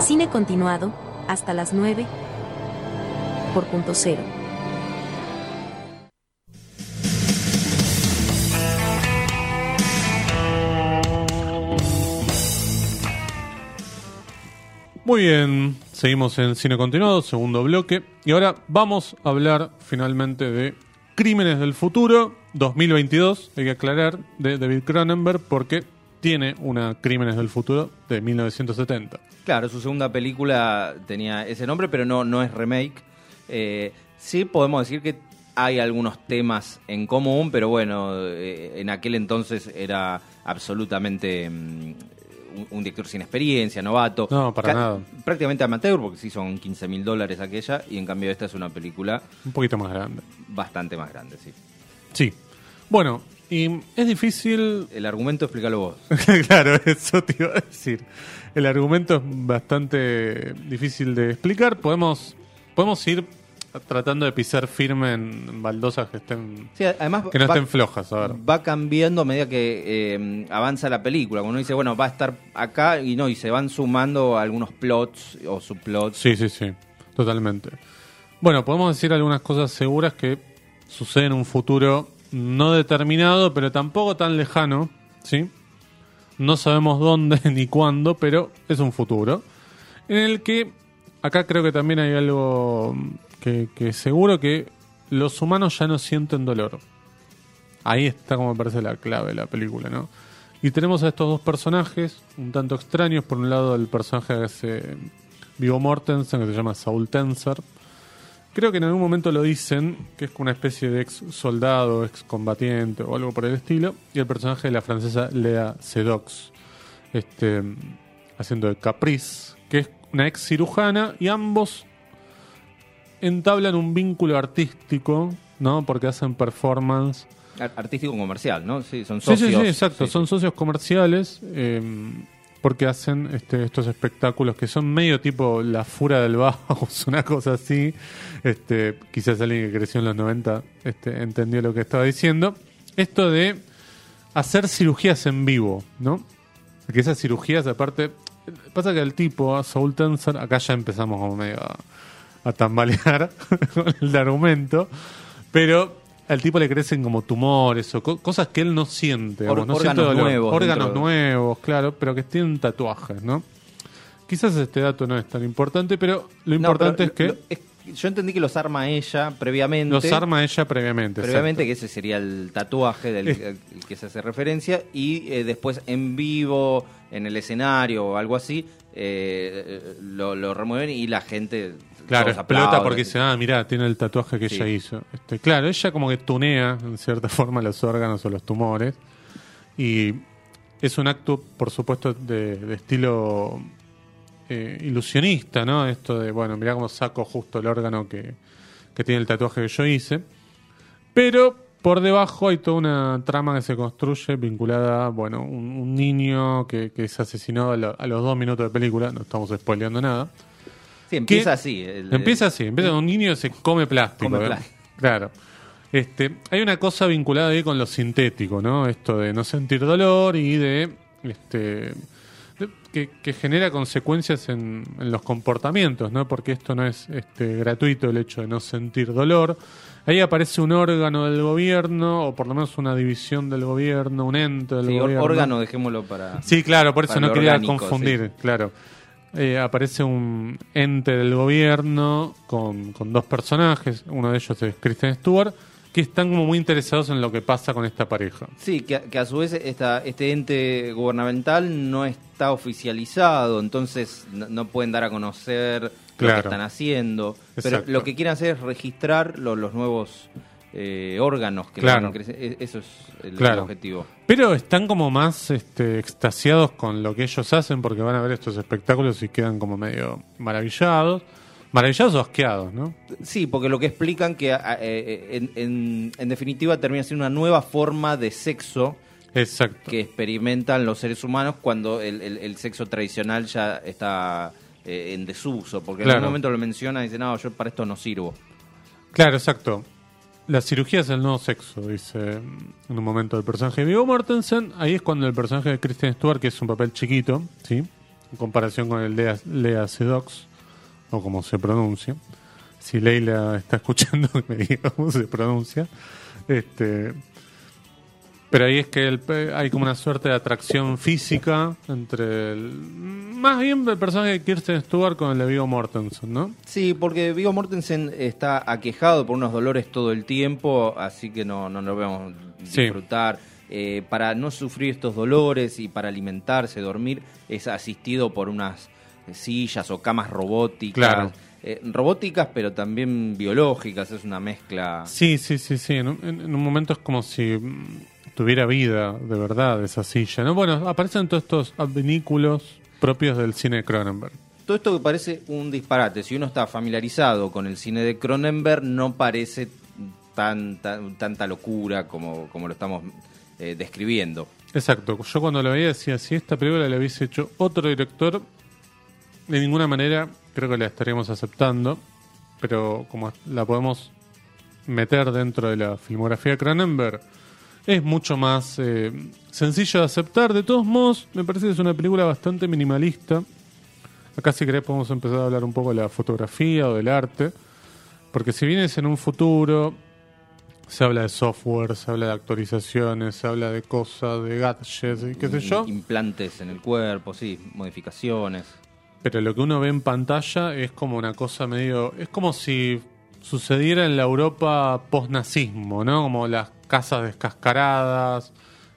Cine continuado, hasta las 9, por punto cero. Muy bien, seguimos en Cine Continuado, segundo bloque. Y ahora vamos a hablar finalmente de Crímenes del Futuro 2022, hay que aclarar, de David Cronenberg, porque tiene una Crímenes del Futuro de 1970. Claro, su segunda película tenía ese nombre, pero no, no es remake. Eh, sí podemos decir que hay algunos temas en común, pero bueno, eh, en aquel entonces era absolutamente mm, un, director sin experiencia, novato. No, para nada. Prácticamente amateur, porque sí son 15 mil dólares aquella, y en cambio esta es una película Un poquito más grande. bastante más grande, sí. Sí. Bueno, y es difícil El argumento, explícalo vos. claro, eso te iba a decir. El argumento es bastante difícil de explicar. Podemos, podemos ir tratando de pisar firme en baldosas que estén Sí, además que no va- estén flojas. A ver. va cambiando a medida que eh, avanza la película. Cuando uno dice, bueno, va a estar acá y no, y se van sumando algunos plots o subplots. Sí, sí, sí, totalmente. Bueno, podemos decir algunas cosas seguras que suceden en un futuro no determinado, pero tampoco tan lejano, ¿sí? No sabemos dónde ni cuándo, pero es un futuro. En el que, acá creo que también hay algo que, que seguro que los humanos ya no sienten dolor. Ahí está como me parece la clave de la película, ¿no? Y tenemos a estos dos personajes, un tanto extraños. Por un lado, el personaje que hace Vigo Mortensen, que se llama Saul Tenser. Creo que en algún momento lo dicen, que es como una especie de ex soldado, ex combatiente o algo por el estilo. Y el personaje de la francesa Lea Sedox, este, haciendo de Caprice, que es una ex cirujana. Y ambos entablan un vínculo artístico, ¿no? Porque hacen performance Ar- Artístico comercial, ¿no? Sí, son socios. sí, sí, exacto. Sí, son sí. socios comerciales eh, porque hacen este, estos espectáculos que son medio tipo la fura del Bauhaus, una cosa así. Este, quizás alguien que creció en los 90 este, entendió lo que estaba diciendo. Esto de hacer cirugías en vivo, ¿no? Que esas cirugías, aparte, pasa que el tipo, a Saul Tenser, acá ya empezamos como medio a, a tambalear con el argumento, pero al tipo le crecen como tumores o co- cosas que él no siente. Or- digamos, no órganos siente nuevos Órganos nuevos, claro, pero que tienen tatuajes, ¿no? Quizás este dato no es tan importante, pero lo No, importante pero es que lo- es- yo entendí que los arma ella previamente. los arma ella previamente. Previamente, que ese sería el tatuaje del Es- el que se hace referencia, y eh, después en vivo, en el escenario o algo así, eh, lo, lo remueven y la gente. Claro, explota aplauden. porque dice, ah, mirá, tiene el tatuaje que Sí. ella hizo. Este, claro, ella como que tunea, en cierta forma, los órganos o los tumores. Y es un acto, por supuesto, de, de estilo eh, ilusionista, ¿no? Esto de, bueno, mirá cómo saco justo el órgano que, que tiene el tatuaje que yo hice. Pero por debajo hay toda una trama que se construye vinculada, bueno, un, un niño que, que es asesinado a, lo- a los dos minutos de película, no estamos spoileando nada. Sí, empieza así. el- Empieza así, empieza con un niño que se come plástico. Come ¿eh? plástico. Claro. Este, hay una cosa vinculada ahí con lo sintético, ¿no? Esto de no sentir dolor y de este de- que, que genera consecuencias en, en los comportamientos, ¿no? Porque esto no es este, gratuito el hecho de no sentir dolor. Ahí aparece un órgano del gobierno, o por lo menos una división del gobierno, un ente del sí, gobierno. órgano, dejémoslo para. Sí, claro, por eso no quería orgánico, confundir, claro. Eh, aparece un ente del gobierno con, con dos personajes, uno de ellos es Kristen Stewart, que están como muy interesados en lo que pasa con esta pareja. Sí, que, a- que a su vez esta, este ente gubernamental no está oficializado, entonces no, no pueden dar a conocer lo que están haciendo. Pero lo que quieren hacer es registrar lo- los nuevos eh, órganos que Claro. e- Eso es el, Claro. objetivo. Pero están como más este, extasiados con lo que ellos hacen porque van a ver estos espectáculos y quedan como medio maravillados. Maravillados o asqueados, ¿no? Sí, porque lo que explican que a- eh, en, en- en definitiva termina siendo una nueva forma de sexo Exacto. que experimentan los seres humanos cuando el, el- el sexo tradicional ya está eh, en desuso. Porque en algún momento lo menciona y dice, no, yo para esto no sirvo. Claro, exacto. La cirugía es el nuevo sexo, dice en un momento el personaje de Viggo Mortensen. Ahí es cuando el personaje de Kristen Stewart, que es un papel chiquito, ¿sí? en comparación con el Lea, Lea Sedox, o como se pronuncia. Si Leila está escuchando, me diga cómo se pronuncia. Este, pero ahí es que el hay como una suerte de atracción física entre el, más bien el personaje de Kirsten Stewart con el de Viggo Mortensen, ¿no? Sí, porque Viggo Mortensen está aquejado por unos dolores todo el tiempo, así que no, no lo vemos Sí. disfrutar. Eh, para no sufrir estos dolores y para alimentarse, dormir, es asistido por unas sillas o camas robóticas. Claro. Eh, robóticas, pero también biológicas, es una mezcla. Sí, sí, sí, sí. En un, en- en un momento es como si mm, tuviera vida de verdad esa silla, ¿no? Bueno, aparecen todos estos advinículos propios del cine de Cronenberg. Todo esto que parece un disparate, si uno está familiarizado con el cine de Cronenberg, no parece tan, tan- tanta locura como, como lo estamos eh, describiendo. Exacto. Yo cuando lo veía decía, si esta película la hubiese hecho otro director, de ninguna manera creo que la estaríamos aceptando, pero como la podemos meter dentro de la filmografía de Cronenberg, es mucho más eh, sencillo de aceptar. De todos modos, me parece que es una película bastante minimalista. Acá si querés podemos empezar a hablar un poco de la fotografía o del arte, porque si vienes en un futuro, se habla de software, se habla de actualizaciones, se habla de cosas, de gadgets y qué sé yo. Implantes en el cuerpo, sí, modificaciones. Pero lo que uno ve en pantalla es como una cosa medio. Es como si sucediera en la Europa post-nazismo, ¿no? Como las casas descascaradas,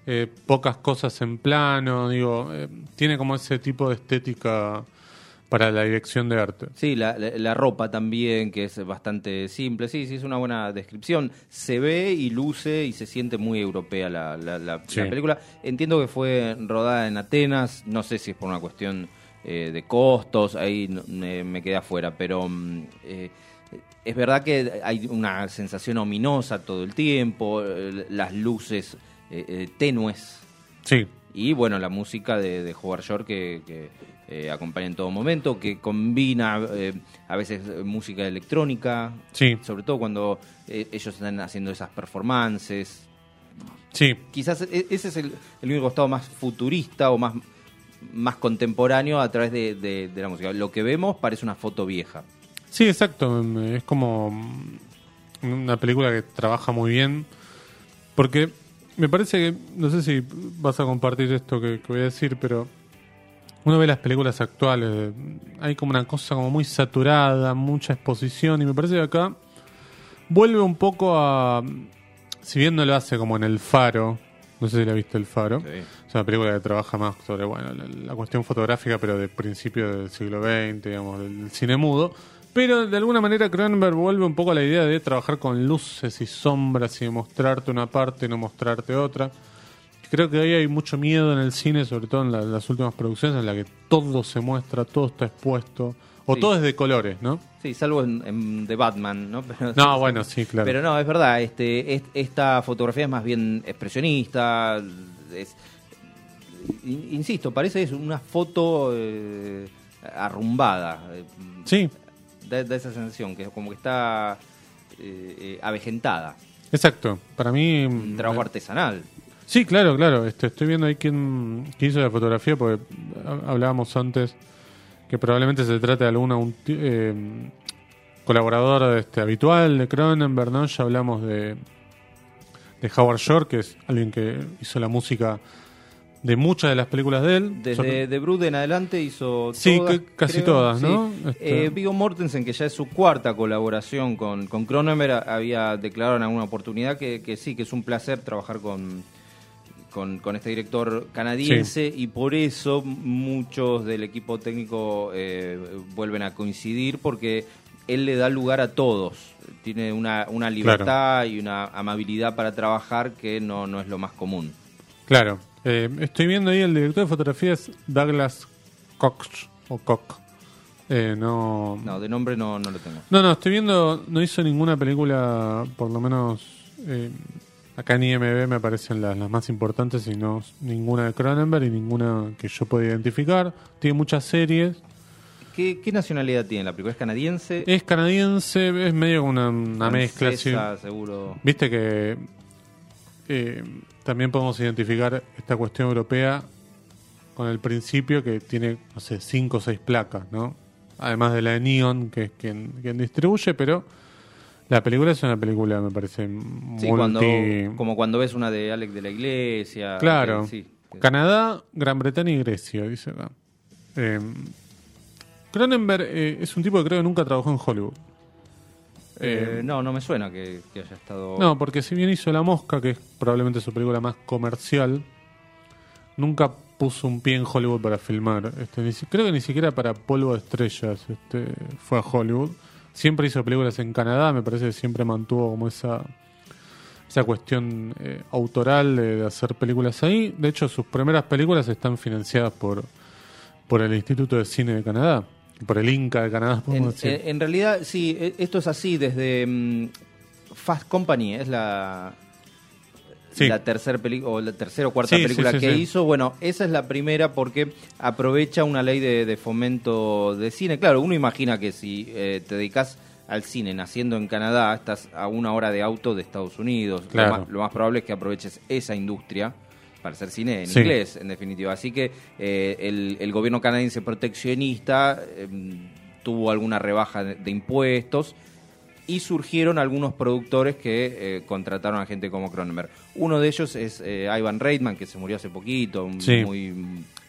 eh, pocas cosas en plano, digo. eh, tiene como ese tipo de estética para la dirección de arte. Sí, la, la- la ropa también, que es bastante simple. Sí, sí, es una buena descripción. Se ve y luce y se siente muy europea la, la- Sí. película. Entiendo que fue rodada en Atenas. No sé si es por una cuestión eh, de costos. Ahí me, quedé afuera. Pero mm, eh, es verdad que hay una sensación ominosa todo el tiempo. eh, Las luces eh, eh, tenues. Sí, Y bueno, la música de, de Howard Shore que, que, eh, acompaña en todo momento, que combina a veces música electrónica, sí, sobre todo cuando ellos están haciendo esas performances. sí. Quizás e- ese es el, el único costado más futurista o más, más contemporáneo a través de, de- de la música. Lo que vemos parece una foto vieja. Sí, exacto. Es como una película que trabaja muy bien. Porque me parece que, no sé si vas a compartir esto que, que voy a decir, pero uno ve las películas actuales, hay como una cosa como muy saturada, mucha exposición, y me parece que acá vuelve un poco a, si bien no lo hace como en El Faro, no sé si la viste El Faro, es una película que trabaja más sobre bueno la, la cuestión fotográfica, pero de principio del siglo XX, digamos, del cine mudo. Pero de alguna manera Cronenberg vuelve un poco a la idea de trabajar con luces y sombras y de mostrarte una parte y no mostrarte otra. Creo que ahí hay mucho miedo en el cine, sobre todo en la- las últimas producciones, en la que todo se muestra, todo está expuesto, o Sí. todo es de colores, ¿no? Sí, salvo en, en The Batman, ¿no? Pero, No, bueno, sí, claro. Pero no, es verdad, este, es- esta fotografía es más bien expresionista, es- in- insisto, parece es una foto eh, arrumbada, Sí, da, da esa sensación, que como que está eh, eh, avejentada, exacto. Para mí... un trabajo artesanal. Sí, claro, claro. Este, estoy viendo ahí quién, quién hizo la fotografía, porque ha- hablábamos antes que probablemente se trate de alguna un eh, colaborador este, habitual de Cronenberg, ¿no? Ya hablamos de, de Howard Shore, que es alguien que hizo la música de muchas de las películas de él. Desde The Brood en adelante hizo Sí, todas, que- casi creo. todas, Sí. ¿no? Este- Eh, Viggo Mortensen, que ya es su cuarta colaboración con, con Cronenberg, había declarado en alguna oportunidad que, que sí, que es un placer trabajar con, con, con este director canadiense y por eso muchos del equipo técnico eh, vuelven a coincidir porque él le da lugar a todos. Tiene una, una libertad y una amabilidad para trabajar que no, no es lo más común. Claro. Eh, estoy viendo ahí el director de fotografía es Douglas Koch, o Koch. Eh, no, No, de nombre no, no lo tengo. No, no, estoy viendo, no hizo ninguna película, por lo menos eh, acá en IMB me aparecen las, las más importantes, y no ninguna de Cronenberg y ninguna que yo pueda identificar. Tiene muchas series. ¿Qué, qué nacionalidad tiene la película? ¿Es canadiense? Es canadiense, es medio como una, una mezcla. sí. Francesa, seguro. Viste que eh, también podemos identificar esta cuestión europea con el principio que tiene, no sé, cinco o seis placas, ¿no? Además de la de Neon, que es quien, quien distribuye, pero la película es una película, me parece, Sí, multi... cuando, como cuando ves una de Alex de la Iglesia. Claro. que sí. Canadá, Gran Bretaña y Grecia, dice acá. Eh, Cronenberg eh, es un tipo que creo que nunca trabajó en Hollywood. Eh, Eh, no, no me suena que, que haya estado. No, porque si bien hizo La Mosca, que es probablemente su película más comercial, nunca puso un pie en Hollywood para filmar. Este, ni creo que ni siquiera para Polvo de Estrellas este, fue a Hollywood. Siempre hizo películas en Canadá, me parece que siempre mantuvo como esa, esa cuestión eh, autoral de, de hacer películas ahí. De hecho, sus primeras películas están financiadas por, por el Instituto de Cine de Canadá, por el Inca de Canadá, En, decir. en- en realidad, sí, e- esto es así desde mm, Fast Company, es la. Sí. La tercera película o la tercera o cuarta Sí, película sí, que hizo, bueno, esa es la primera porque aprovecha una ley de, de fomento de cine. Claro, uno imagina que si eh, te dedicas al cine naciendo en Canadá, estás a una hora de auto de Estados Unidos. Lo más- lo más probable es que aproveches esa industria para hacer cine en Sí. inglés, en definitiva. Así que eh, el, el gobierno canadiense proteccionista eh, tuvo alguna rebaja de, de impuestos y surgieron algunos productores que eh, contrataron a gente como Cronenberg. Uno de ellos es eh, Ivan Reitman, que se murió hace poquito, Sí. muy,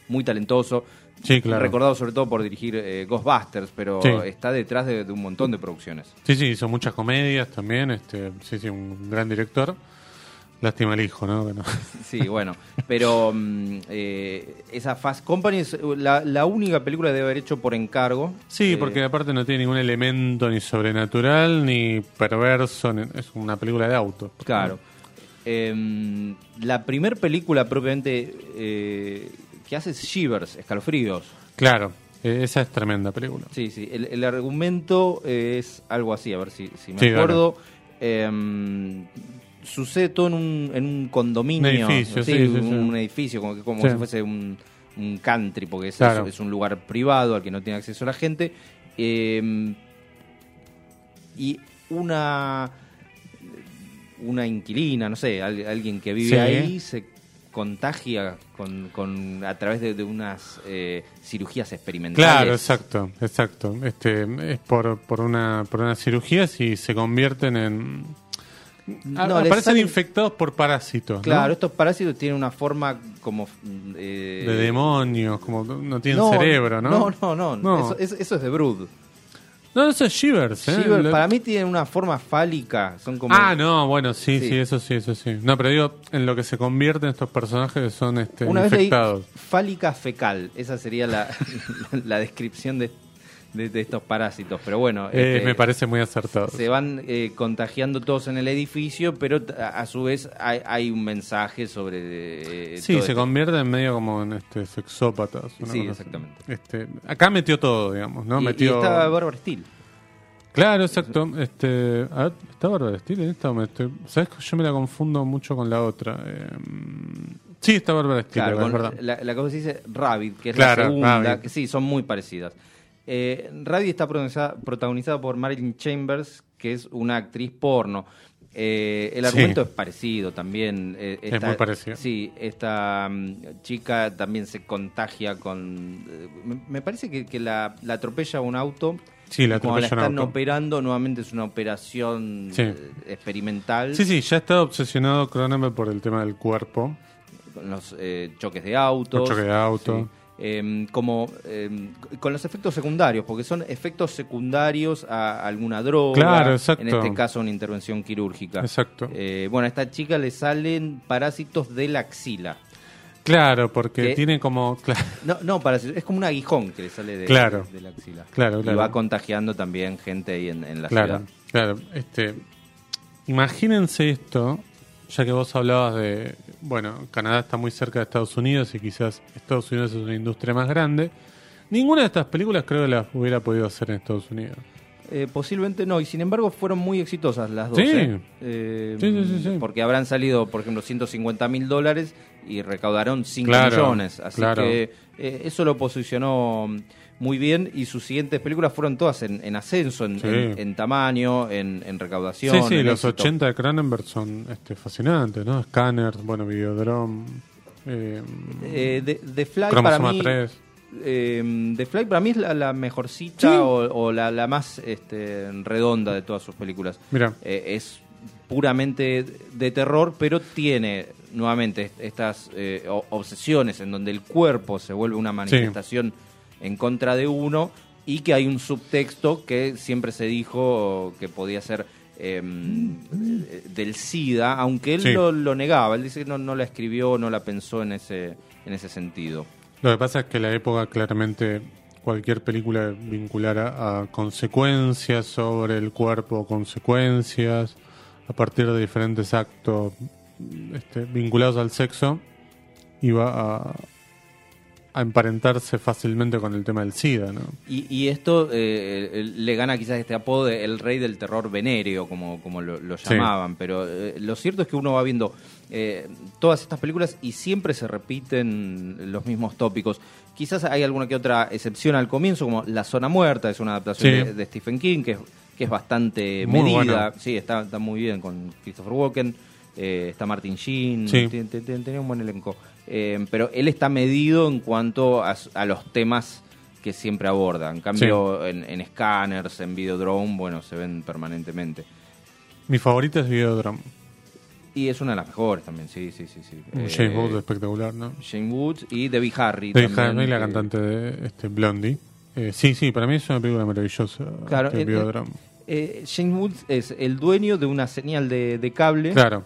muy talentoso. Sí, claro. Recordado sobre todo por dirigir eh, Ghostbusters, pero Sí. está detrás de, de un montón de producciones. Sí, sí, hizo muchas comedias también. Este, sí, sí, un gran director. Lástima el hijo, ¿no? Que no. Sí, bueno, pero mm, eh, esa Fast Company es la, la única película que debe haber hecho por encargo. Sí, Eh, porque aparte no tiene ningún elemento ni sobrenatural ni perverso. ni- es una película de auto. Claro. Eh, la primer película propiamente eh, que hace es Shivers, Escalofríos. Claro, eh, esa es tremenda película. Sí, sí. El, el argumento es algo así, a ver si, si me Sí, acuerdo. Eh, sucede todo en un, en un condominio. Un edificio, sí, sí, un, sí. un edificio, como, que- como si fuese un, un country, porque es, Claro. es un lugar privado al que no tiene acceso la gente. Eh, y una una inquilina, no sé, al- alguien que vive ahí se contagia con, con a través de, de unas eh, cirugías experimentales. Claro, exacto, exacto. Este, es por, por una por unas cirugías y se convierten en No, aparecen salen- infectados por parásitos, ¿no? Claro, estos parásitos tienen una forma como... eh, de demonios, como no tienen no, cerebro, ¿no? No, no, no. Eso, eso- es de Brood. No, eso es Shivers, ¿eh? Shiver, Lo- Para mí tienen una forma fálica. Son como... Ah, no, bueno, sí, Sí. sí, eso sí, eso sí. No, pero digo, en lo que se convierten estos personajes son este, Una vez leí infectados. fálica fecal. Esa sería la, la descripción de, de- de estos parásitos. Pero bueno, Eh, este, me parece muy acertado. se van eh, contagiando todos en el edificio, pero a, a su vez hay, hay un mensaje sobre... eh, Sí, todo se esto. convierten medio como en este sexópatas. Sí, exactamente. Este, acá metió todo, digamos, ¿no? Y- y, metió... está Barbara Steele. Claro, exacto. Este, a ver, ¿Está Bárbara Steele en esta? o me estoy- ¿Sabes que yo me la confundo mucho con la otra? Eh, sí, está Bárbara Steele, Claro, es con verdad. la, la cosa se dice Rabbit, que es Claro, la segunda, Rabbit. que sí, son muy parecidas. Eh, Rabbit está protagonizada, protagonizada por Marilyn Chambers, que es una actriz porno. Eh, el Sí. argumento es parecido también. eh, Es muy parecido. Sí, esta mm, chica también se contagia con... eh, me, me parece que, que la, la atropella un auto. Sí, la y Cuando la atropella un están auto. operando, nuevamente es una operación Sí. experimental. Sí, sí, ya está obsesionado Cronenberg por el tema del cuerpo. con los eh, choques de autos. Los choques de auto. sí. Em, como em, con los efectos secundarios, porque son efectos secundarios a alguna droga. Claro. En este caso, una intervención quirúrgica. Exacto. Eh, bueno, a esta chica le salen parásitos de la axila. Claro, porque tiene como... Claro, No, no, parásitos, es como un aguijón que le sale de, Claro. de la axila. Claro, Y claro. va contagiando también gente ahí en, en la claro, ciudad. claro. Este, imagínense esto, ya que vos hablabas de... Bueno, Canadá está muy cerca de Estados Unidos y quizás Estados Unidos es una industria más grande. Ninguna de estas películas creo que las hubiera podido hacer en Estados Unidos. Eh, posiblemente no, y sin embargo fueron muy exitosas las dos. Sí. ¿eh? Eh, Sí, sí, sí. Porque habrán salido, por ejemplo, 150 mil dólares y recaudaron 5 Claro, millones. Así claro. que eh, eso lo posicionó muy bien y sus siguientes películas fueron todas en, en ascenso, en, Sí. en- en tamaño, en, recaudación. Sí, sí, en los éxito. 80 de Cronenberg son este, fascinantes, ¿no? Scanners, bueno, Videodrome. Eh, Eh, Fly para mí... 3. eh, The Fly para mí es la, la mejorcita o, o la, la más este, redonda de todas sus películas. Mira. Eh, es puramente de terror, pero tiene nuevamente est- estas eh, obsesiones en donde el cuerpo se vuelve una manifestación en contra de uno y que hay un subtexto que siempre se dijo que podía ser eh, del SIDA, aunque él Sí. lo, lo negaba. Él dice que no, no la escribió, no la pensó en ese, en ese sentido. Lo que pasa es que la época claramente cualquier película vinculara a consecuencias sobre el cuerpo, consecuencias a partir de diferentes actos este, vinculados al sexo, iba a, a emparentarse fácilmente con el tema del SIDA, ¿no? Y, y esto eh, le gana quizás este apodo de el rey del terror venéreo, como, como lo, lo Sí. llamaban. Pero eh, lo cierto es que uno va viendo eh, todas estas películas y siempre se repiten los mismos tópicos. Quizás hay alguna que otra excepción al comienzo, como La Zona Muerta, es una adaptación Sí. de, de Stephen King, que es, que es bastante Muy medida. Sí, está, está muy bien con Christopher Walken. Eh, está Martin Sheen, Sí. tenía un buen elenco. Eh, pero él está medido en cuanto a, los temas que siempre aborda. En cambio, en, en scanners, en Videodrome, bueno, se ven permanentemente. Mi favorita es Videodrome. Y es una de las mejores también, sí, sí, sí. sí. Un Eh, James Bond espectacular, ¿no? Shane Woods y Debbie Harry. Debbie también, Harry, la que- cantante de este, Blondie. Eh, sí, sí, para mí es una película maravillosa. Claro, este. Eh, Shane Woods es el dueño de una señal de, de cable Claro,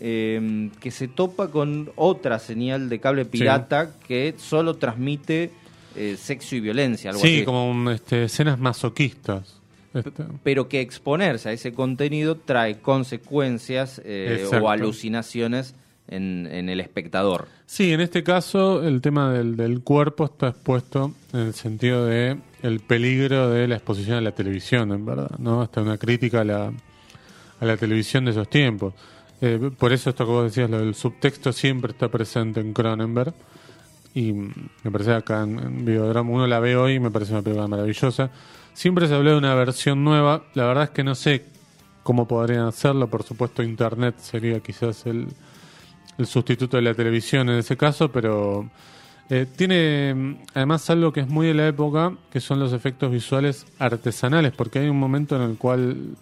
eh, que se topa con otra señal de cable pirata que solo transmite eh, sexo y violencia, algo sí, así. como un, este, escenas masoquistas. Este, pero que exponerse a ese contenido trae consecuencias eh, o alucinaciones en, en el espectador. Sí, en este caso el tema del, del cuerpo está expuesto en el sentido de el peligro de la exposición a la televisión, en verdad, ¿no? Hasta una crítica a la, a la televisión de esos tiempos. Eh, por eso esto que vos decías, lo del subtexto siempre está presente en Cronenberg. Y me parece acá en, en Videodrome, uno la ve hoy y me parece una película maravillosa. Siempre se habló de una versión nueva, la verdad es que no sé cómo podrían hacerlo, por supuesto Internet sería quizás el, sustituto de la televisión en ese caso, pero eh, tiene además algo que es muy de la época, que son los efectos visuales artesanales, porque hay un momento en el cual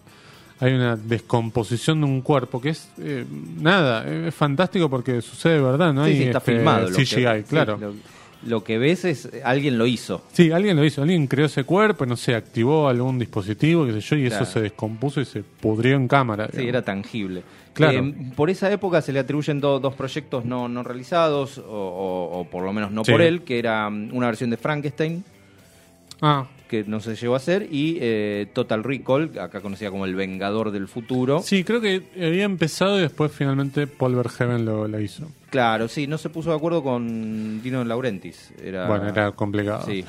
hay una descomposición de un cuerpo que es eh, nada, es fantástico porque sucede de verdad, no Sí, hay sí, está este, filmado. lo CGI, que, claro. sí, lo, lo que ves es eh, alguien lo hizo. Sí, alguien lo hizo, alguien creó ese cuerpo, no sé, activó algún dispositivo, qué sé yo, y Claro. eso se descompuso y se pudrió en cámara. Sí, digamos. era tangible. Claro. Eh, por esa época se le atribuyen do- dos proyectos no, no realizados, o, o- o por lo menos no Sí. por él, que era mm, una versión de Frankenstein, Ah, que no se llegó a hacer, y eh, Total Recall, acá conocida como El Vengador del Futuro. sí, creo que había empezado y después finalmente Paul Verhoeven lo, la hizo. Claro, sí, no se puso de acuerdo con Dino Laurentiis. Era, Bueno, era complicado. Sí.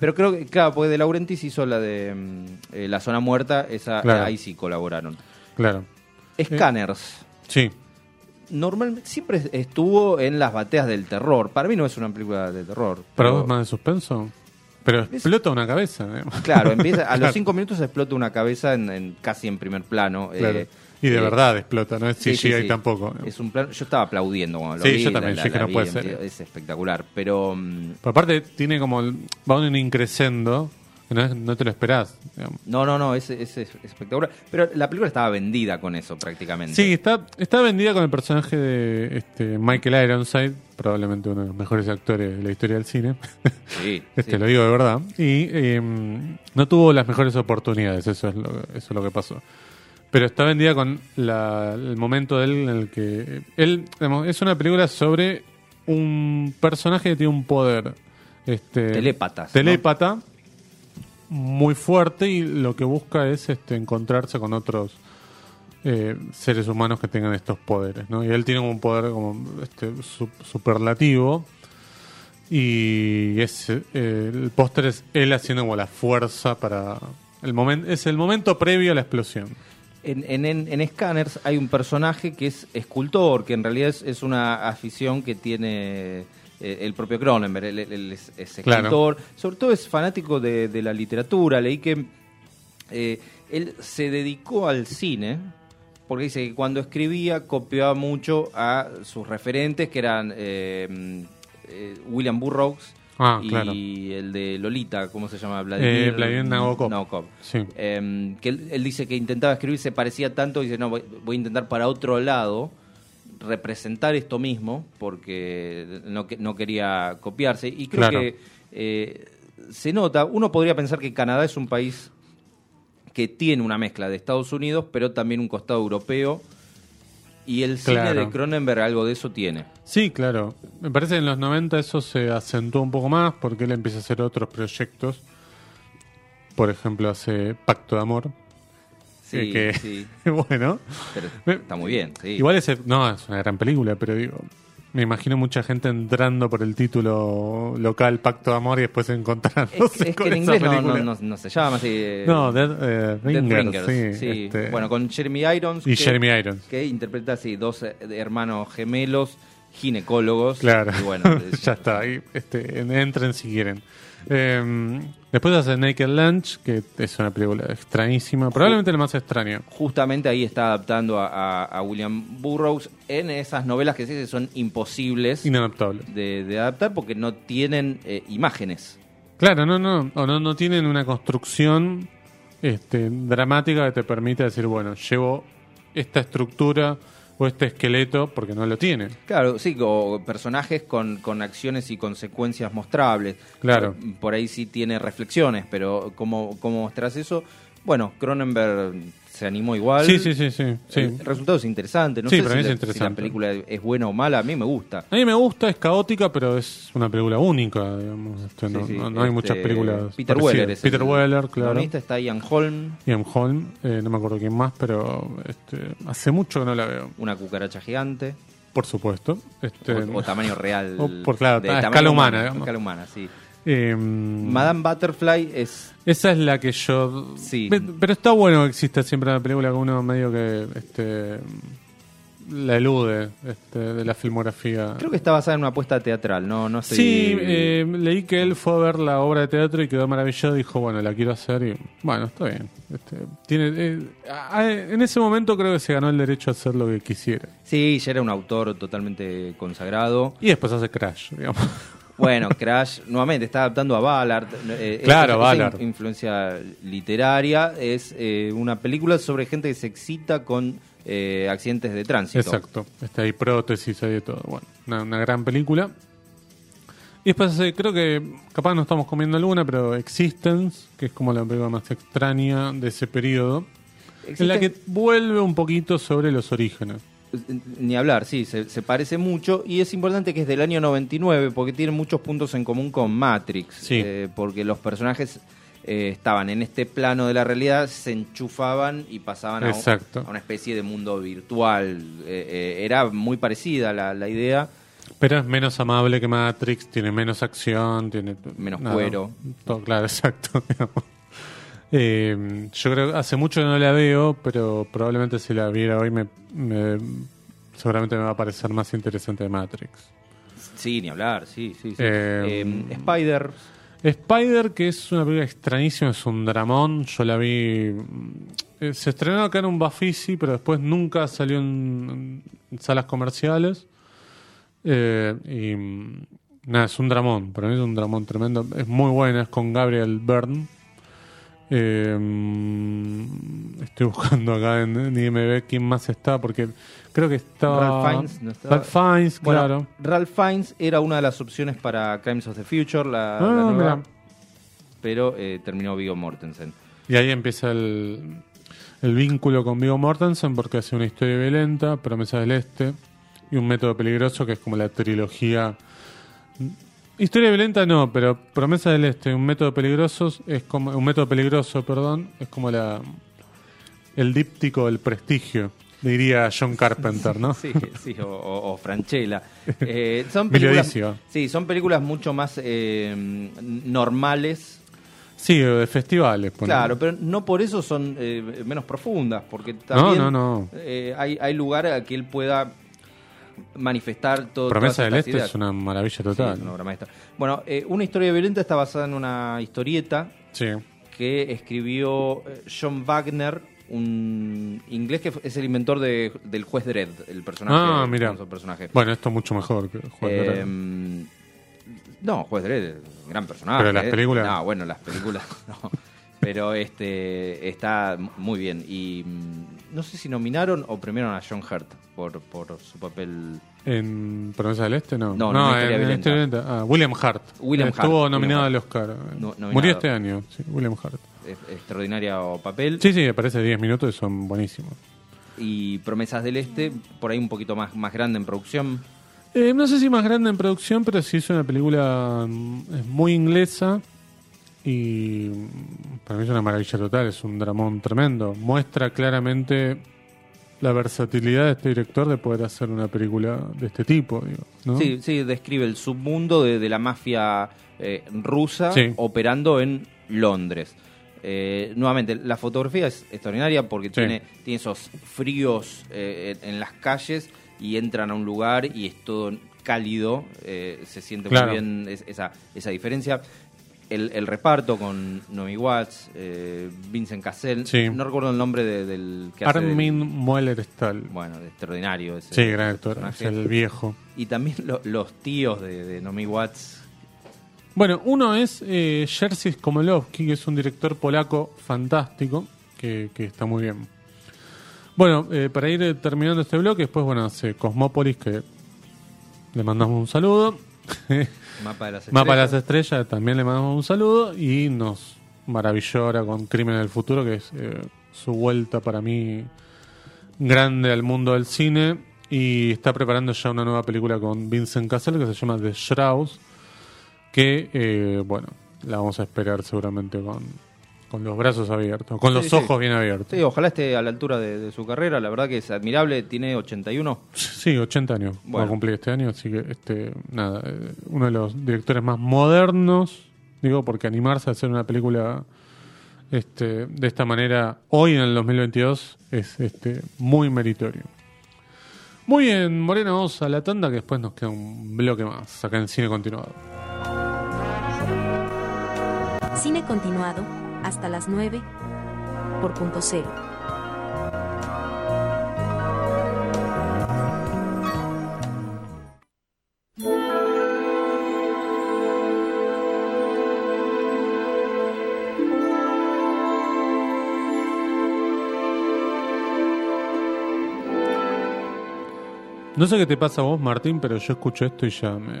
Pero creo que, claro, porque de Laurentiis hizo la de mm, eh, La Zona Muerta, esa Claro. ahí sí colaboraron. Claro. Scanners. Sí. Normalmente siempre estuvo en las bateas del terror. Para mí no es una película de terror. ¿Para pero- vos más de suspenso? Pero explota una cabeza. digamos. Claro, empieza, a los cinco minutos explota una cabeza en, en- casi en primer plano. Claro. eh, y de eh, verdad explota, no es sí, CGI sí, sí. tampoco. Es un plano, yo estaba aplaudiendo cuando lo Sí, vi. yo la- también, la- sí, que la no puede ser. Es espectacular, pero... mm, Pero aparte tiene como, va un increscendo, no, no te lo esperás. digamos. No, no, no, es, es- es espectacular. Pero la película estaba vendida con eso prácticamente. Sí, está, está vendida con el personaje de este, Michael Ironside, probablemente uno de los mejores actores de la historia del cine. Sí, Este, sí. lo digo de verdad. Y eh, no tuvo las mejores oportunidades, eso es lo, eso es lo que pasó. Pero está vendida con la- el momento de él en el que. Él, digamos, es una película sobre un personaje que tiene un poder. Este, Telépatas, ¿no? Muy fuerte y lo que busca es este, encontrarse con otros eh, seres humanos que tengan estos poderes. ¿no? Y él tiene un poder como este, su- superlativo. Y es, eh, el póster es él haciendo como la fuerza para. El momento es el momento previo a la explosión. En, en, en- Scanners hay un personaje que es escultor, que en realidad es, una afición que tiene el propio Cronenberg. Él, es, Claro. escritor, sobre todo es fanático de, de la literatura. Leí que eh, él se dedicó al cine porque dice que cuando escribía copiaba mucho a sus referentes, que eran eh, eh, William Burroughs Ah, y claro. el de Lolita, ¿cómo se llama? Eh, Vladimir Nabokov. Nabokov. Sí. Eh, que él, él dice que intentaba escribir, se parecía tanto, dice, no, voy, voy a intentar para otro lado representar esto mismo, porque no, que- no quería copiarse. Y creo Claro. que eh, se nota, uno podría pensar que Canadá es un país que tiene una mezcla de Estados Unidos, pero también un costado europeo. Y el cine de Cronenberg algo de eso tiene. Sí, claro. Me parece que en los 90 eso se acentuó un poco más porque él empieza a hacer otros proyectos. Por ejemplo, hace Pacto de Amor. Sí, que, sí. bueno. Pero está muy bien, sí. Igual ese, no, es una gran película, pero digo, me imagino mucha gente entrando por el título local Pacto de Amor y después encontrándose Es, es que en esa inglés no, no, no- no se llama así. eh, No, Dead, eh, Dead Ringers, Ringers, sí. sí. este, Bueno, con Jeremy Irons. y que- Jeremy Irons. Que interpreta así, dos eh, hermanos gemelos, ginecólogos. Claro, Y bueno, es- ya está, ahí, este, en- entren si quieren. Eh, después hace Naked Lunch, que es una película extrañísima, probablemente la más extraña. Justamente ahí está adaptando a, a- a William Burroughs en esas novelas que que son imposibles Inadaptable. de, de adaptar porque no tienen eh, imágenes. Claro, no, no, o no, no tienen una construcción este, dramática que te permita decir, bueno, llevo esta estructura o este esqueleto porque no lo tiene. Claro, sí, o personajes con, con acciones y consecuencias mostrables. Claro. Por, por ahí sí tiene reflexiones, pero ¿cómo, cómo mostrás eso? Bueno, Cronenberg se animó igual. Sí, sí, sí, sí. sí. El resultado es interesante. No Sí, sé para si mí es la, interesante. si la película es buena o mala, a mí me gusta. A mí me gusta, es caótica, pero es una película única, digamos. este, no, Sí, sí, no- no hay este, muchas películas. Peter parecidas. Weller es Peter el Weller, claro. está Ian Holm, Ian Holm, eh, no me acuerdo quién más, pero este, hace mucho que no la veo. una cucaracha gigante. Por supuesto. Este, o, o tamaño real. O por- claro, de a tamaño escala humana, digamos. escala humana, sí. Eh, Madame Butterfly es. Esa es la que yo. Sí. Pe- Pero está bueno que exista siempre una película que uno medio que este, la elude este, de la filmografía. Creo que está basada en una apuesta teatral, no, no estoy. Sí, eh, leí que él fue a ver la obra de teatro y quedó maravillado. Dijo, bueno, la quiero hacer y bueno, está bien. Este, tiene, eh, en ese momento creo que se ganó el derecho a hacer lo que quisiera. Sí, ya era un autor totalmente consagrado. Y después hace Crash, digamos. Bueno, Crash, nuevamente, está adaptando a Ballard. eh, Claro, esa- Ballard. esa influencia literaria es eh, una película sobre gente que se excita con eh, accidentes de tránsito. Exacto. Está ahí prótesis, hay de todo. Bueno, una, una gran película. Y después eh, creo que capaz no estamos comiendo alguna, pero Existence, que es como la película más extraña de ese periodo, en la que vuelve un poquito sobre los orígenes. Ni hablar, sí, se, se parece mucho y es importante que es del año 99 porque tiene muchos puntos en común con Matrix, Sí. eh, porque los personajes eh, estaban en este plano de la realidad, se enchufaban y pasaban a, un- Exacto. a una especie de mundo virtual. Eh, eh, era muy parecida la, la idea. Pero es menos amable que Matrix, tiene menos acción, tiene Menos cuero. Todo, claro, exacto. Eh, yo creo que hace mucho que no la veo, pero probablemente si la viera hoy me, me- seguramente me va a parecer más interesante de Matrix. Sí, ni hablar, sí, sí. sí. Eh, Eh, Spider, Spider, que es una película extrañísima, es un dramón. Yo la vi. eh, se estrenó acá en un Bafisi, pero después nunca salió en, en salas comerciales. Eh, y nada, es un dramón. Para mí es un dramón tremendo. Es muy buena, es con Gabriel Byrne. Eh, mm, estoy buscando acá en, en IMB quién más está, porque creo que estaba. Ralph Fiennes, ¿no estaba? Ralph Fiennes, Bueno, claro. Ralph Fiennes era una de las opciones para Crimes of the Future, la, Ah, la nueva, mira. pero eh, terminó Viggo Mortensen. Y ahí empieza el, el vínculo con Vigo Mortensen porque hace una historia violenta, Promesa del Este y un método peligroso que es como la trilogía. Historia violenta no, pero Promesa del Este un método peligroso es como un método peligroso, perdón, es como la el díptico del prestigio, diría John Carpenter, ¿no? Sí, sí, o, o- o Franchella. Eh, son películas, sí, son películas mucho más eh, normales, Sí, de festivales. ponele. claro, pero no por eso son eh, menos profundas, porque también no, no. eh, hay, hay lugar a que él pueda manifestar todo. Promesa del Este ideas. es una maravilla Sí, total. es una obra maestra. Bueno, eh, una historia violenta está basada en una historieta Sí. que escribió eh, John Wagner un inglés que es el inventor de- del juez Dredd, el personaje. Ah, mira. personaje. Bueno, esto es mucho mejor que de Eh, Dredd. no, juez Dredd, un gran personaje. Pero las eh. películas- No, bueno, las películas no. Pero este está muy bien. Y mm, no sé si nominaron o premiaron a John Hurt por, por su papel. ¿En Promesa del Este? No, No, no, en violenta. Historia Violenta. Ah, William Hart. William Estuvo Hart, nominado William al Oscar. No- nominado. Murió este año, sí, William Hart. eh, Extraordinario papel. Sí, sí, aparece 10 minutos y son buenísimos. Y Promesas del Este, por ahí un poquito más, más grande en producción. Eh, no sé si más grande en producción, pero sí es una película mm, es muy inglesa y para mí es una maravilla total, es un dramón tremendo. Muestra claramente la versatilidad de este director de poder hacer una película de este tipo, digo, ¿no? Sí, sí, describe el submundo de, de la mafia eh, rusa Sí. operando en Londres. Eh, nuevamente, la fotografía es extraordinaria porque tiene, tiene esos fríos eh, en, las calles y entran a un lugar y es todo cálido, se siente Claro. muy bien es- esa, esa diferencia. El, el reparto con Nomi Watts, eh, Vincent Cassel, Sí. no recuerdo el nombre de- del que hace del- Armin Mueller-Stahl. bueno, extraordinario ese Sí, gran actor, es el viejo. Y también lo- los tíos de, de Nomi Watts. Bueno, uno es eh, Jerzy Komolowski, que es un director polaco fantástico, que, que está muy bien. Bueno, eh, para ir terminando este bloque, después, bueno, hace Cosmópolis, que le mandamos un saludo. Mapa de las Mapa de las Estrellas. Estrellas, también le mandamos un saludo. Y nos maravilló ahora con Crimen del Futuro, que es eh, su vuelta para mí grande al mundo del cine. Y está preparando ya una nueva película con Vincent Cassel que se llama The Shrouds. Que, eh, bueno, la vamos a esperar seguramente con, con los brazos abiertos, con Sí, los sí. ojos bien abiertos. Sí, ojalá esté a la altura de, de su carrera. La verdad que es admirable. Tiene 81. Sí, 80 años va a Bueno. cumplir este año, así que este nada, eh, uno de los directores más modernos, digo, porque animarse a hacer una película este de esta manera hoy en el 2022 es este muy meritorio. Muy bien, Morena, vamos a la tanda que después nos queda un bloque más acá en Cine Continuado. Cine continuado, hasta las 9, por punto cero. No sé qué te pasa a vos, Martín, pero yo escucho esto y ya me,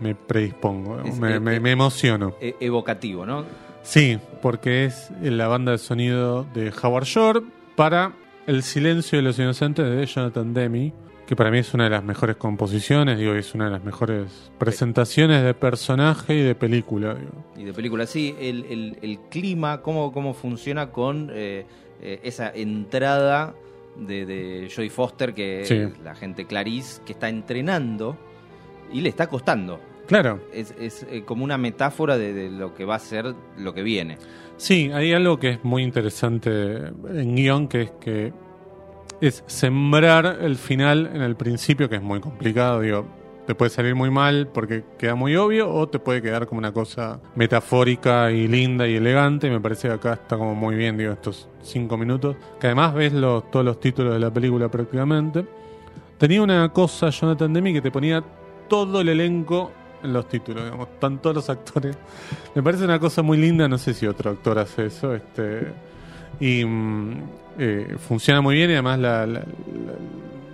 me predispongo, Es- me, eh, me- eh, me emociono. E- evocativo, ¿no? Sí, porque es la banda de sonido de Howard Shore para El silencio de los inocentes de Jonathan Demme, que para mí es una de las mejores composiciones, digo, es una de las mejores presentaciones de personaje y de película, digo. Y de película, sí. El, el- el clima, cómo, cómo funciona con eh, eh, esa entrada de, de Jodie Foster, que Sí. es la gente Clarice, que está entrenando y le está costando. Claro, Es, es, eh, como una metáfora de, de lo que va a ser lo que viene. sí, hay algo que es muy interesante en guion, que es que es sembrar el final en el principio, que es muy complicado, digo, te puede salir muy mal porque queda muy obvio o te puede quedar como una cosa metafórica y linda y elegante. Me parece que acá está como muy bien, digo, estos cinco minutos. Que además ves los, todos los títulos de la película prácticamente. Tenía una cosa, Jonathan Demme, que te ponía todo el elenco en los títulos, digamos, están todos los actores. Me parece una cosa muy linda, no sé si otro actor hace eso, este y mm, eh, funciona muy bien y además la, la, la-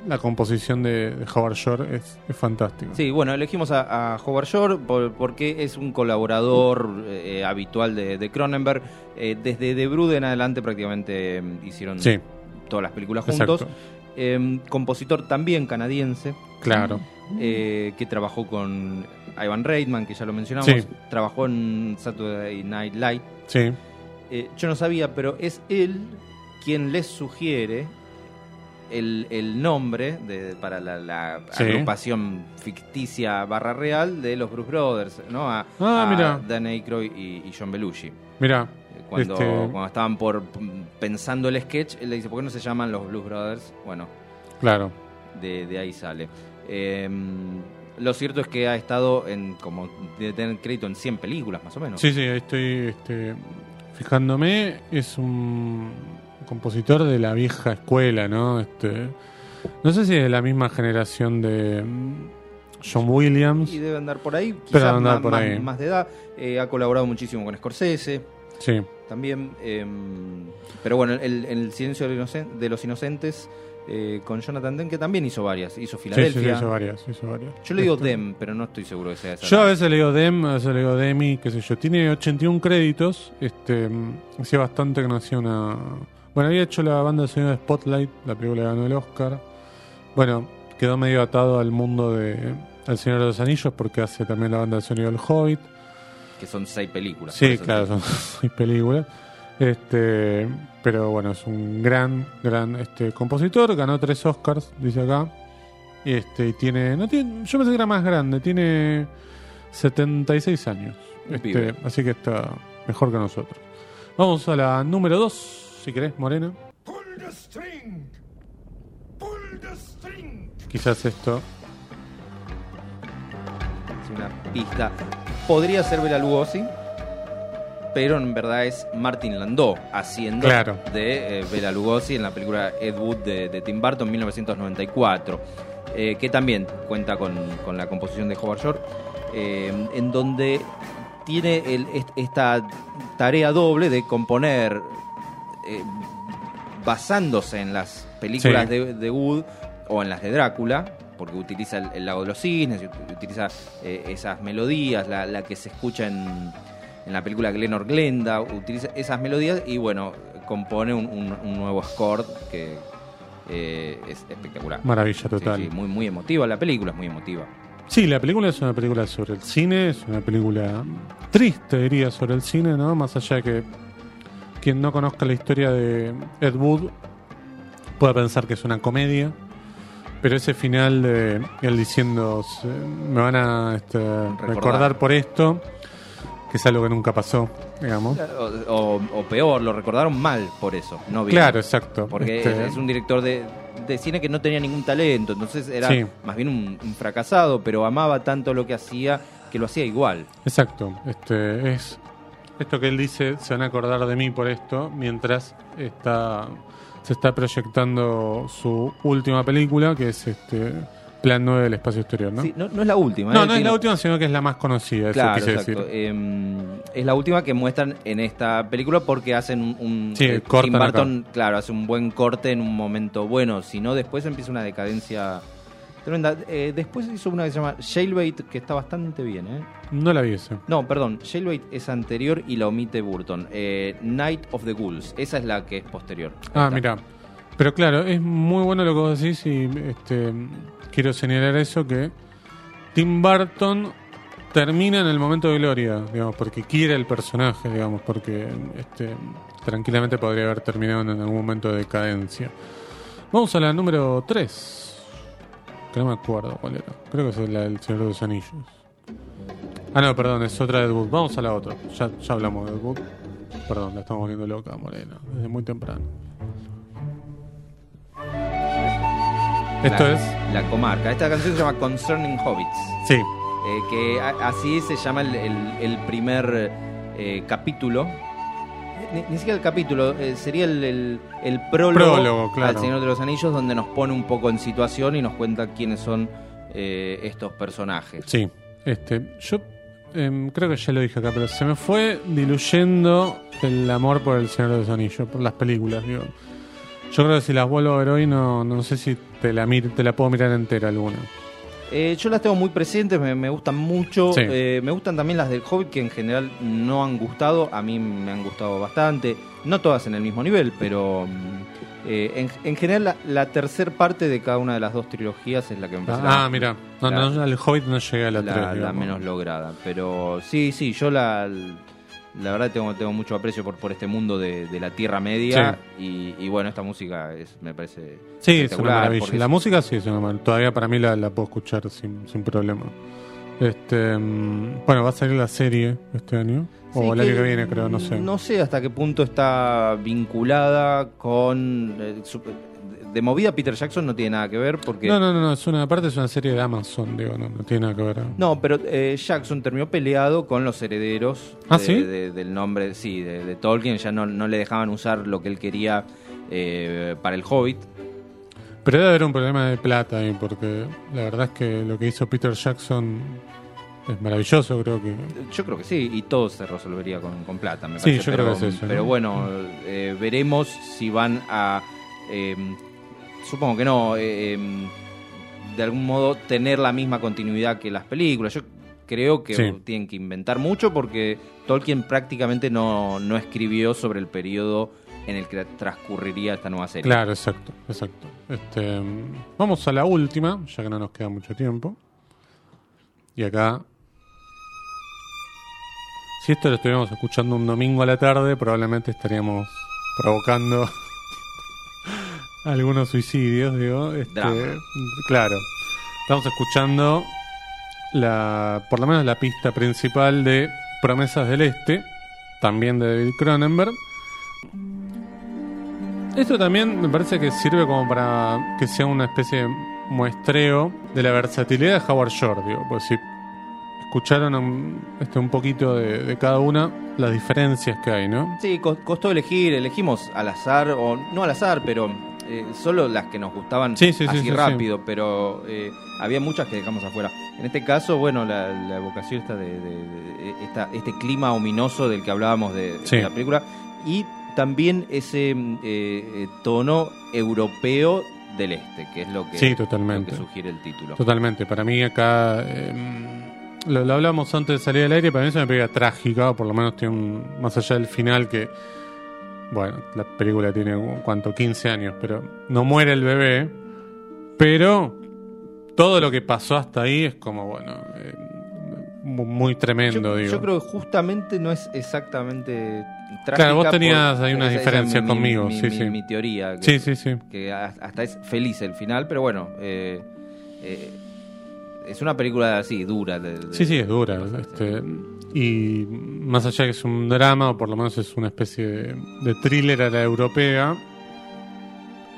la composición de, de Howard Shore es, es fantástica. Sí, bueno, elegimos a, a Howard Shore por- porque es un colaborador eh, habitual de, de Cronenberg. Eh, desde The Brood en adelante prácticamente mm, hicieron Sí, todas las películas juntos. Eh, compositor también canadiense, Claro. eh, que trabajó con Ivan Reitman, que ya lo mencionamos. Sí. Trabajó en Saturday Night Live. Sí, Eh, yo no sabía, pero es él quien les sugiere el, el nombre de, para la, la Sí. agrupación ficticia barra real de los Bruce Brothers, ¿no? A, Ah, a mira. Dan Aykroyd y, y John Belushi. mira, Cuando, Este- cuando estaban por pensando el sketch, él le dice, ¿por qué no se llaman los Blues Brothers? Bueno, claro. de, de ahí sale. Eh, lo cierto es que ha estado en, como de tener crédito en 100 películas más o menos. Sí, sí, estoy este, fijándome. Es un compositor de la vieja escuela, ¿no? Este, no sé si es de la misma generación de mm, John Williams. Y debe andar por ahí, Pero quizás andar más, por ahí. más de edad. Eh, ha colaborado muchísimo con Scorsese Sí, también. eh, pero bueno, el, el Silencio de los Inocen- de los Inocentes eh, con Jonathan Demme, que también hizo varias. Hizo sí, sí, Filadelfia. hizo varias, hizo varias. Yo le digo Este, Dem, pero no estoy seguro que sea esa. Yo a veces le digo Dem, a veces le digo Demi, qué sé yo. Tiene 81 créditos. Este, hacía bastante que no hacía una. Bueno, había hecho la banda de sonido de Spotlight, la película que ganó el Oscar. Bueno, quedó medio atado al mundo de El Señor de los Anillos porque hace también la banda de sonido del Hobbit. Que son seis películas. Sí, claro, son seis películas. Este, pero bueno, es un gran, gran este, compositor. Ganó tres Oscars, dice acá. Y este, y tiene, no tiene, yo pensé que era más grande. Tiene 76 años. Este, así que está mejor que nosotros. Vamos a la número 2, si querés, Morena. Pull the string. Pull the string. Quizás esto. Es una pista. Podría ser Bela Lugosi, pero en verdad es Martin Landau haciendo Claro. de eh, Bela Lugosi en la película Ed Wood de, de Tim Burton 1994, eh, que también cuenta con, con la composición de Howard Shore, eh, en donde tiene el- esta tarea doble de componer eh, basándose en las películas Sí. de, de Wood o en las de Drácula, porque utiliza el, el lago de los cisnes, utiliza eh, esas melodías, la, la que se escucha en, en la película Glenor Glenda, utiliza esas melodías y bueno, compone un, un- un nuevo score que eh, es espectacular. Maravilla total. Sí, sí, muy, muy emotiva la película, es muy emotiva. Sí, la película es una película sobre el cine, es una película triste, diría, sobre el cine, ¿no? Más allá de que quien no conozca la historia de Ed Wood pueda pensar que es una comedia, pero ese final de él diciendo, "Se- me van a este, recordar. por esto, que es algo que nunca pasó, digamos. O, o- o peor, lo recordaron mal por eso, no bien. Claro, exacto. Porque Este, es, un director de, de cine que no tenía ningún talento, entonces era Sí. más bien un, un fracasado, pero amaba tanto lo que hacía que lo hacía igual. Exacto, este es esto que él dice, se van a acordar de mí por esto, mientras está se está proyectando su última película, que es este Plan 9 del espacio exterior, ¿no? Sí, no, no es la última. no, ¿eh? no es la última, sino que es la más conocida, eso Claro, quise exacto. decir. Eh, es la última que muestran en esta película porque hacen un... un- Sí, eh, Tim Burton, claro, hace un buen corte en un momento bueno, si no después empieza una decadencia tremenda. Eh, después hizo una que se llama Jailbait, que está bastante bien, ¿eh? No la vi esa. No, perdón, Jailbait es anterior y la omite Burton. Night of the Ghouls, esa es la que es posterior. Ah, mira. Pero claro, es muy bueno lo que vos decís y este, quiero señalar eso que Tim Burton termina en el momento de gloria, digamos, porque quiere el personaje, digamos, porque este, tranquilamente podría haber terminado en algún momento de decadencia. Vamos a la número 3, que no me acuerdo cuál era. Creo que es la del Señor de los Anillos. Ah, no, perdón, es otra de Ed Wood. Vamos a la otra. Ya, ya hablamos de Ed Wood. Perdón, la estamos viendo loca, Morena, desde muy temprano. Esto La- es. La comarca. Esta canción se llama Concerning Hobbits. Sí, eh, que a- así se llama el, el- el primer eh, capítulo. Ni, ni siquiera el capítulo, eh, sería el, el- prólogo, Prólogo, claro. al Señor de los Anillos, donde nos pone un poco en situación y nos cuenta quiénes son eh, estos personajes. sí. Este, yo em, creo que ya lo dije acá, pero se me fue diluyendo el amor por el Señor de los Anillos, por las películas, digo. Yo creo que si las vuelvo a ver hoy, no, no sé si te la, mir- te la puedo mirar entera alguna. Eh, yo las tengo muy presentes, me, me gustan mucho. Sí. Eh, me gustan también las del Hobbit, que en general no han gustado. A mí me han gustado bastante. No todas en el mismo nivel, pero mm, eh, en, en general la, la tercer parte de cada una de las dos trilogías es la que me parece Ah, la- mira. No, no, al Hobbit no llegué a la, la, 3. la menos lograda. Pero sí, sí, yo la, la verdad tengo, tengo mucho aprecio por, por este mundo de, de la Tierra Media. Y, y bueno, esta música es, me parece. Sí, es una maravilla. La es- música sí es una maravilla. Todavía para mí la, la puedo escuchar sin, sin problema. Este, mm, bueno, va a salir la serie este año. O Sí, el año que viene, creo, no sé. No sé hasta qué punto está vinculada con. eh, de movida Peter Jackson no tiene nada que ver porque. No, no, no, no, es una aparte es una serie de Amazon, digo, no, no tiene nada que ver. No, pero eh, Jackson terminó peleado con los herederos ¿Ah, de- sí? de- del nombre, sí, de, de Tolkien. Ya no, no le dejaban usar lo que él quería eh, para el Hobbit. Pero debe haber un problema de plata ahí, porque la verdad es que lo que hizo Peter Jackson es maravilloso, creo que. Yo creo que sí, y todo se resolvería con, con plata, me Sí, parece. yo pero, creo que es eso, Pero ¿no? bueno, eh, veremos si van a. eh, supongo que no. eh, em, de algún modo tener la misma continuidad que las películas. Yo creo que Sí. tienen que inventar mucho porque Tolkien prácticamente no, no escribió sobre el periodo en el que transcurriría esta nueva serie. Claro, exacto, exacto. Este, vamos a la última, ya que no nos queda mucho tiempo. Y acá. Si esto lo estuviéramos escuchando un domingo a la tarde, probablemente estaríamos provocando algunos suicidios, digo. Este, claro. Estamos escuchando la, por lo menos la pista principal de Promesas del Este, también de David Cronenberg. Esto también me parece que sirve como para que sea una especie de muestreo de la versatilidad de Howard Shore, digo, pues si escucharon un, este, un poquito de, de cada una, las diferencias que hay, ¿no? Sí, co- costó elegir, elegimos al azar, o no al azar, pero eh, solo las que nos gustaban Sí, sí, sí, así sí, rápido, pero eh, había muchas que dejamos afuera. En este caso, bueno, la, la evocación esta de, de- de- esta- este clima ominoso del que hablábamos de, la película, y también ese eh, eh, tono europeo del este, que es lo que, lo totalmente. que sugiere el título. Totalmente, para mí acá eh, lo, lo hablamos antes de salir al aire, para mí es una película trágica, o por lo menos tiene un, más allá del final que, bueno, la película tiene cuánto, 15 años, pero no muere el bebé, pero todo lo que pasó hasta ahí es como, bueno, eh, mu- muy tremendo, yo, digo. yo creo que justamente no es exactamente trágica. Claro, vos tenías ahí una esa- esa es diferencia mi- conmigo, mi, sí, mi- sí. mi teoría. que- Sí, sí, sí. que hasta es feliz el final, pero bueno, eh, eh, es una película así, dura. de- de- Sí, sí, es dura. Este, y más allá que es un drama, o por lo menos es una especie de, de thriller a la europea,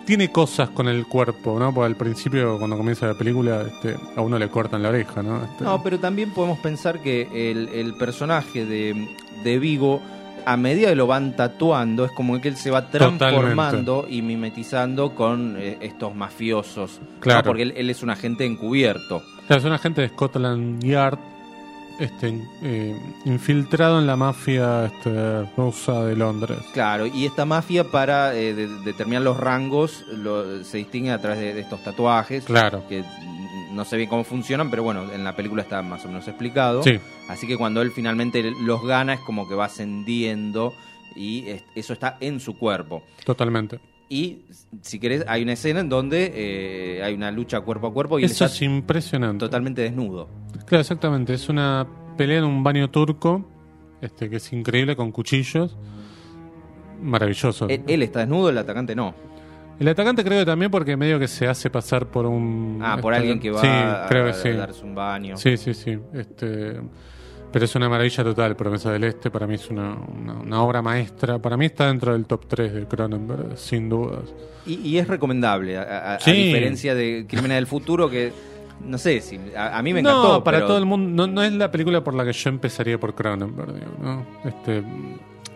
tiene cosas con el cuerpo, ¿no? Porque al principio, cuando comienza la película, este, a uno le cortan la oreja, ¿no? Este, No, pero también podemos pensar que el, el personaje de, de Vigo, a medida que lo van tatuando, es como que él se va transformando y mimetizando con eh, estos mafiosos. ¿no? Claro. Porque él, él es un agente encubierto. Claro, es un agente de Scotland Yard este, eh, infiltrado en la mafia este, rusa de Londres. Claro, y esta mafia para eh, de- determinar los rangos lo- se distingue a través de, de estos tatuajes. Claro. Que no sé bien cómo funcionan, pero bueno, en la película está más o menos explicado. Sí, Así que cuando él finalmente los gana es como que va ascendiendo y es- eso está en su cuerpo. totalmente. Y si querés, hay una escena en donde eh, hay una lucha cuerpo a cuerpo y él Eso está es impresionante. totalmente desnudo. Claro, exactamente. Es una pelea en un baño turco, este que es increíble con cuchillos. Maravilloso. Él, él está desnudo, el atacante no. El atacante creo que también porque medio que se hace pasar por un Ah, por este, alguien que va sí, a, creo que a sí. darse un baño. Sí, sí, sí. Este, pero es una maravilla total, Promesa del Este. Para mí es una, una, una obra maestra. Para mí está dentro del top 3 de Cronenberg, sin dudas. Y, y es recomendable, a, a- diferencia de Crímenes del Futuro, que no sé si a, a mí me no, encantó. para pero- todo el mundo. No, no es la película por la que yo empezaría por Cronenberg, digo, ¿no? Este,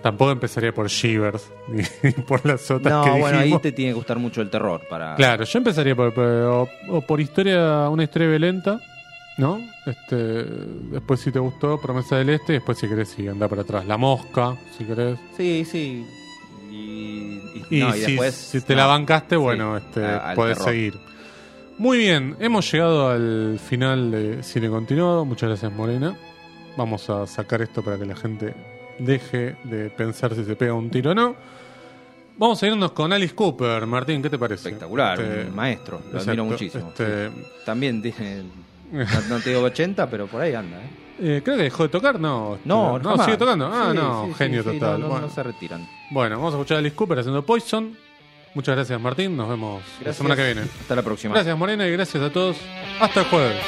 tampoco empezaría por Shivers ni por las otras No, que bueno, ahí te tiene que gustar mucho el terror. para Claro, yo empezaría por, por- o, o por historia, una historia violenta, ¿no? Este, después si te gustó, Promesa del Este, y después si querés, sí, anda para atrás. La Mosca, si querés. Sí, sí. Y, y- Y, no, y si, después. si te no. la bancaste, Sí, bueno, este, podés terror. seguir. Muy bien, hemos llegado al final de Cine Continuado. Muchas gracias, Morena. Vamos a sacar esto para que la gente deje de pensar si se pega un tiro o no. Vamos a irnos con Alice Cooper. Martín, ¿qué te parece? Espectacular, Este, un maestro. Lo exacto, admiro muchísimo. este-. También tiene. No, no te digo 80, pero por ahí anda. ¿eh? eh, creo que dejó de tocar, no. este, No, no, sigue tocando. Ah, Sí, no, sí, genio sí, total. no, no, bueno. no se retiran. Bueno, vamos a escuchar a Alice Cooper haciendo Poison. Muchas gracias, Martín. Nos vemos la Gracias. semana que viene. Hasta la próxima. Gracias, Morena, y gracias a todos. Hasta el jueves.